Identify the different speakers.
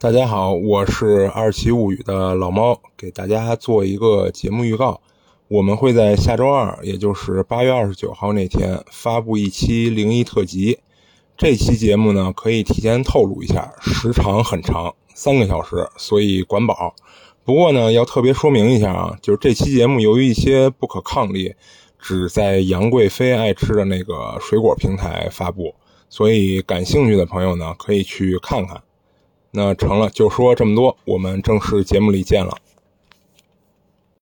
Speaker 1: 大家好，我是二七物语的老猫，给大家做一个节目预告。我们会在下周二，也就是八月二十九号那天发布一期灵异特辑。这期节目呢，可以提前透露一下，时长很长，三个小时，所以管饱。不过呢，要特别说明一下啊，就是这期节目由于一些不可抗力，只在杨贵妃爱吃的那个水果平台发布，所以感兴趣的朋友呢，可以去看看。那成了，就说这么多，我们正式节目里见了。